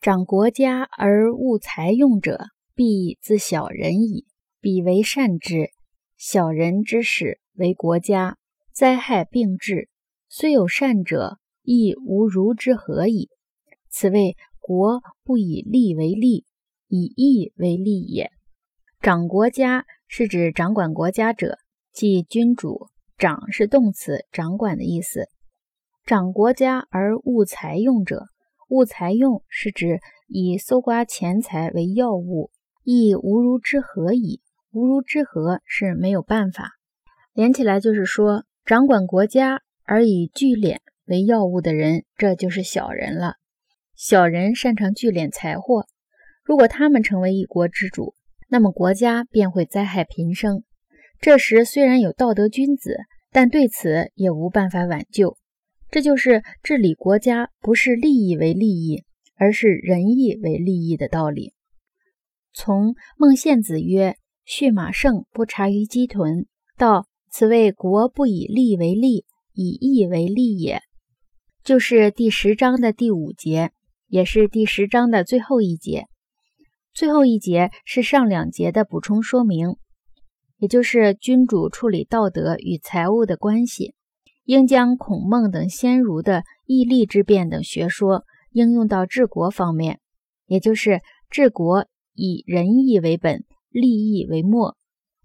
长国家而务财用者，必自小人矣。彼为善之，小人之始为国家，灾害并至，虽有善者，亦无如之何矣。此谓国不以利为利，以义为利也。掌国家是指掌管国家者，即君主。掌是动词，掌管的意思。掌国家而务财用者，务财用是指以搜刮钱财为要务，亦无如之何矣。无如之何是没有办法，连起来就是说，掌管国家而以聚敛为要务的人，这就是小人了。小人擅长聚敛财货，如果他们成为一国之主，那么国家便会灾害频生。这时虽然有道德君子，但对此也无办法挽救。这就是治理国家不是利益为利益，而是仁义为利益的道理。从孟献子曰。畜马胜不察于鸡豚，到此谓国不以利为利，以义为利也。就是第十章的第五节，也是第十章的最后一节。最后一节是上两节的补充说明，也就是君主处理道德与财务的关系，应将孔孟等先儒的义利之辩等学说应用到治国方面，也就是治国以仁义为本。利益为末，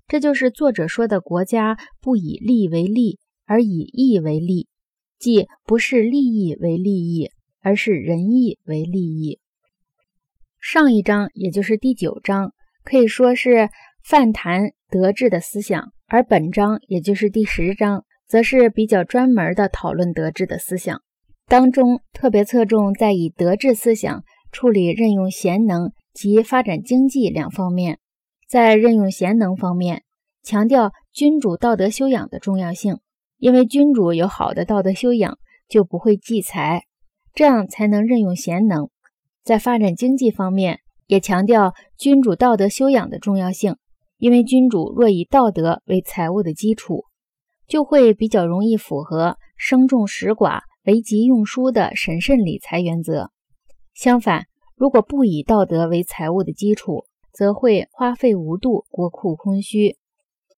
这就是作者说的国家不以利为利，而以义为利，即不是利益为利益，而是仁义为利益。上一章，也就是第九章，可以说是泛谈德治的思想，而本章，也就是第十章，则是比较专门的讨论德治的思想，当中特别侧重在以德治思想处理任用贤能及发展经济两方面。在任用贤能方面，强调君主道德修养的重要性，因为君主有好的道德修养，就不会忌财，这样才能任用贤能。在发展经济方面，也强调君主道德修养的重要性，因为君主若以道德为财务的基础，就会比较容易符合生重食寡、为急用疏的审慎理财原则。相反，如果不以道德为财务的基础，则会花费无度，国库空虚。